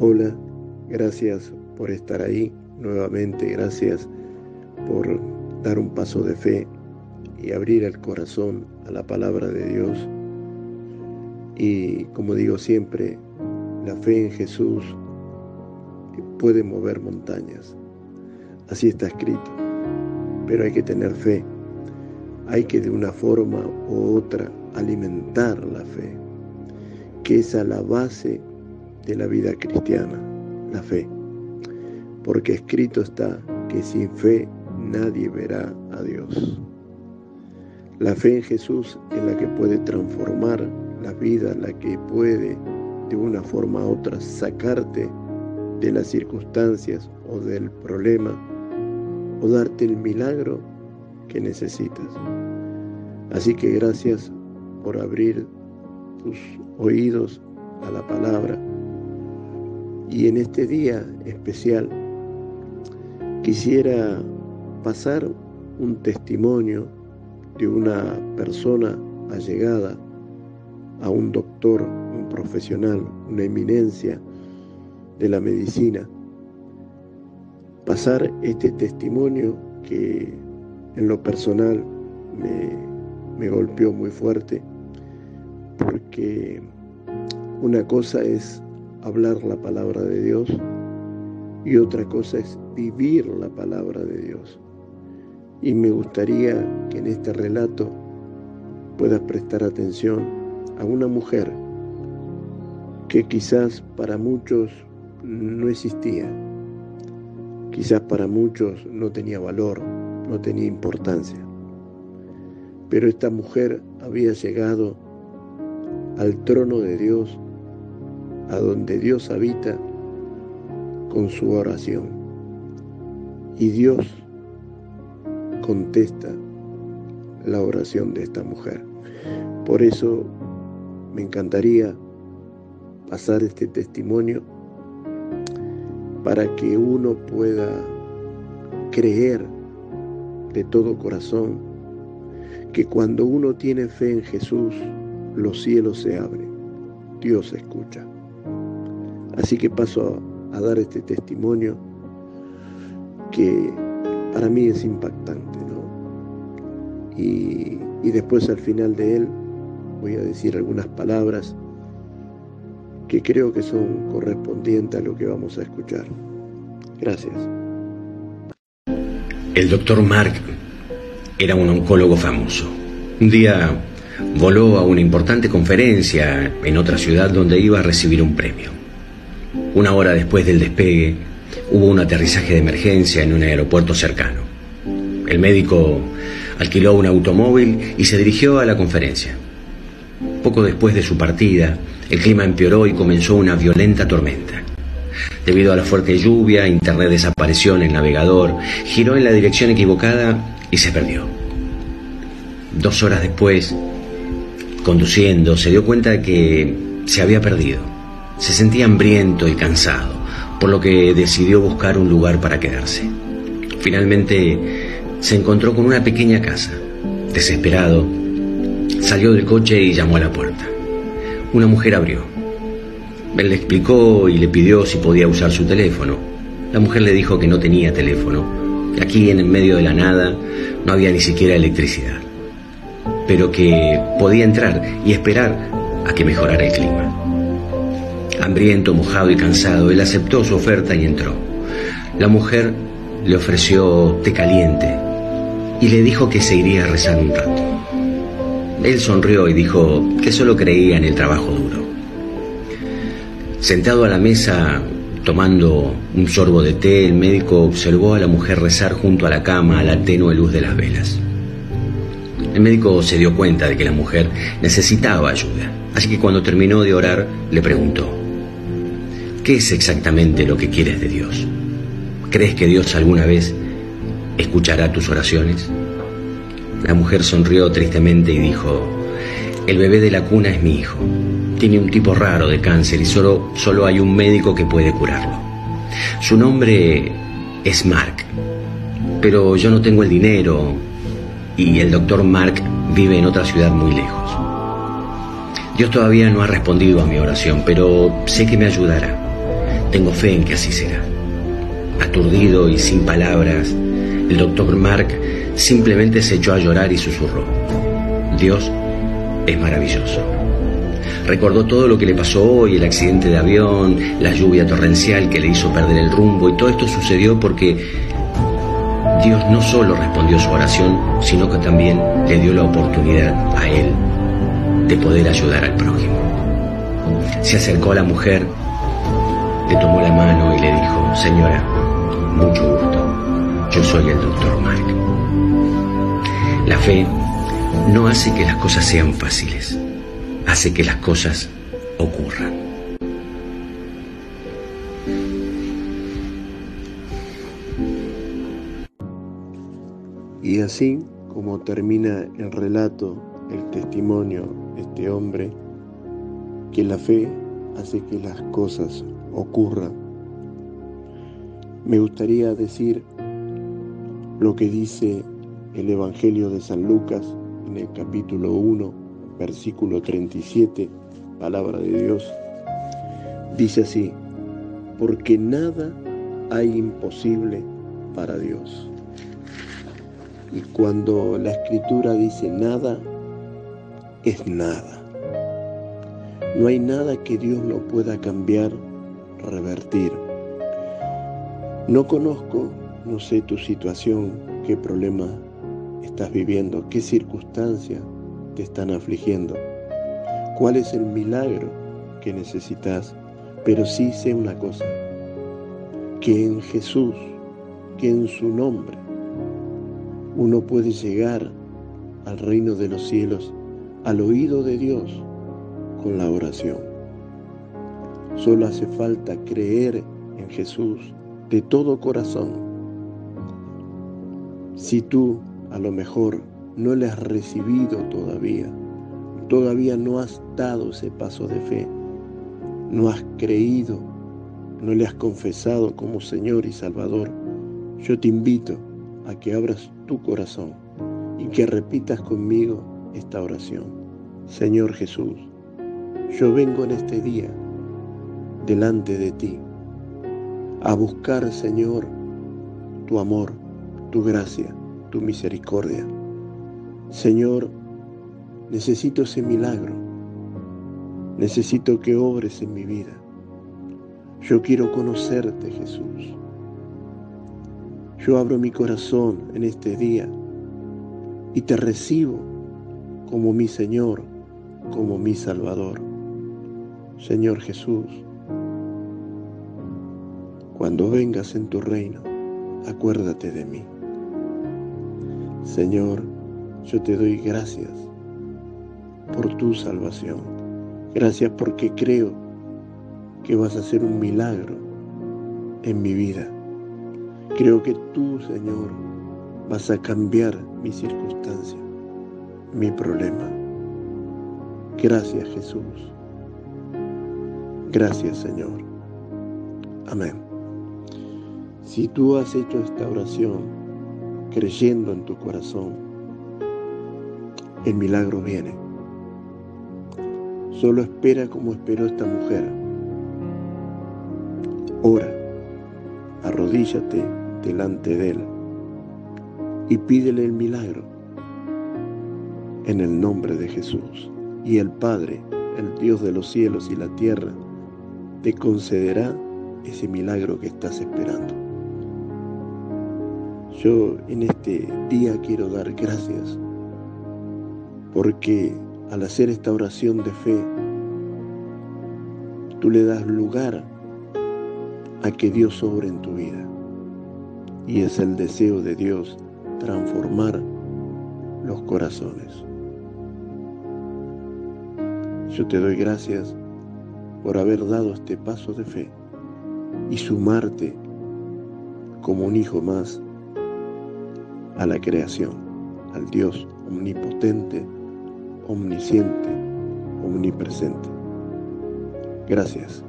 Hola, gracias por estar ahí nuevamente, gracias por dar un paso de fe y abrir el corazón a la palabra de Dios. Y como digo siempre, la fe en Jesús puede mover montañas. Así está escrito. Pero hay que tener fe. Hay que de una forma u otra alimentar la fe, que es a la base de la vida cristiana, la fe. Porque escrito está que sin fe nadie verá a Dios. La fe en Jesús es la que puede transformar la vida, la que puede de una forma u otra sacarte de las circunstancias o del problema o darte el milagro que necesitas. Así que gracias por abrir tus oídos a la palabra. Y en este día especial quisiera pasar un testimonio de una persona allegada a un doctor, un profesional, una eminencia de la medicina. Pasar este testimonio que en lo personal me, me golpeó muy fuerte, porque una cosa es hablar la palabra de Dios y otra cosa es vivir la palabra de Dios. Y me gustaría que en este relato puedas prestar atención a una mujer que quizás para muchos no existía, quizás para muchos no tenía valor, no tenía importancia. Pero esta mujer había llegado al trono de Dios, a donde Dios habita con su oración. Y Dios contesta la oración de esta mujer. Por eso me encantaría pasar este testimonio para que uno pueda creer de todo corazón que cuando uno tiene fe en Jesús, los cielos se abren, Dios escucha. Así que paso a, dar este testimonio que para mí es impactante, ¿no? Y, y después al final de él voy a decir algunas palabras que creo que son correspondientes a lo que vamos a escuchar. Gracias. El doctor Mark era un oncólogo famoso. Un día voló a una importante conferencia en otra ciudad donde iba a recibir un premio. Una hora después del despegue, hubo un aterrizaje de emergencia en un aeropuerto cercano. El médico alquiló un automóvil y se dirigió a la conferencia. Poco después de su partida, el clima empeoró y comenzó una violenta tormenta. Debido a la fuerte lluvia, Internet desapareció en el navegador, giró en la dirección equivocada y se perdió. Dos horas después, conduciendo, se dio cuenta de que se había perdido. Se sentía hambriento y cansado, por lo que decidió buscar un lugar para quedarse. Finalmente se encontró con una pequeña casa. Desesperado, salió del coche y llamó a la puerta. Una mujer abrió. Él le explicó y le pidió si podía usar su teléfono. La mujer le dijo que no tenía teléfono, que aquí en el medio de la nada no había ni siquiera electricidad, pero que podía entrar y esperar a que mejorara el clima. Hambriento, mojado y cansado, él aceptó su oferta y entró. La mujer le ofreció té caliente y le dijo que se iría a rezar un rato. Él sonrió y dijo que solo creía en el trabajo duro. Sentado a la mesa, tomando un sorbo de té, el médico observó a la mujer rezar junto a la cama a la tenue luz de las velas. El médico se dio cuenta de que la mujer necesitaba ayuda, así que cuando terminó de orar le preguntó, ¿qué es exactamente lo que quieres de Dios? ¿Crees que Dios alguna vez escuchará tus oraciones? La mujer sonrió tristemente y dijo, el bebé de la cuna es mi hijo. Tiene un tipo raro de cáncer y solo, solo hay un médico que puede curarlo. Su nombre es Mark, pero yo no tengo el dinero y el doctor Mark vive en otra ciudad muy lejos. Dios todavía no ha respondido a mi oración, pero sé que me ayudará. Tengo fe en que así será. Aturdido y sin palabras, el doctor Mark simplemente se echó a llorar y susurró. Dios es maravilloso. Recordó todo lo que le pasó hoy, el accidente de avión, la lluvia torrencial que le hizo perder el rumbo y todo esto sucedió porque Dios no solo respondió su oración, sino que también le dio la oportunidad a él de poder ayudar al prójimo. Se acercó a la mujer, le tomó la mano y le dijo, señora, mucho gusto, yo soy el doctor Mark. La fe no hace que las cosas sean fáciles, hace que las cosas ocurran. Y así como termina el relato, el testimonio de este hombre, que la fe hace que las cosas ocurran, me gustaría decir lo que dice el Evangelio de San Lucas en el capítulo 1, versículo 37, palabra de Dios. Dice así, porque nada hay imposible para Dios. Y cuando la escritura dice nada, es nada. No hay nada que Dios no pueda cambiar, revertir. No conozco, no sé tu situación, qué problema estás viviendo, qué circunstancias te están afligiendo, cuál es el milagro que necesitas, pero sí sé una cosa, que en Jesús, que en su nombre, uno puede llegar al reino de los cielos, al oído de Dios, con la oración. Solo hace falta creer en Jesús de todo corazón. Si tú a lo mejor no le has recibido todavía, todavía no has dado ese paso de fe, no has creído, no le has confesado como Señor y Salvador, yo te invito a que abras tu corazón y que repitas conmigo esta oración. Señor Jesús, yo vengo en este día delante de ti a buscar, Señor, tu amor, tu gracia, tu misericordia. Señor, necesito ese milagro. Necesito que obres en mi vida. Yo quiero conocerte, Jesús. Yo abro mi corazón en este día y te recibo como mi Señor, como mi Salvador. Señor Jesús, cuando vengas en tu reino, acuérdate de mí. Señor, yo te doy gracias por tu salvación. Gracias porque creo que vas a hacer un milagro en mi vida. Creo que tú, Señor, vas a cambiar mi circunstancia, mi problema. Gracias, Jesús. Gracias, Señor. Amén. Si tú has hecho esta oración creyendo en tu corazón, el milagro viene. Solo espera como esperó esta mujer. Ora, arrodíllate delante de Él y pídele el milagro en el nombre de Jesús. Y el Padre, el Dios de los cielos y la tierra, te concederá ese milagro que estás esperando. Yo en este día quiero dar gracias porque al hacer esta oración de fe, tú le das lugar a que Dios obre en tu vida. Y es el deseo de Dios transformar los corazones. Yo te doy gracias por haber dado este paso de fe y sumarte como un hijo más a la creación, al Dios omnipotente, omnisciente, omnipresente. Gracias.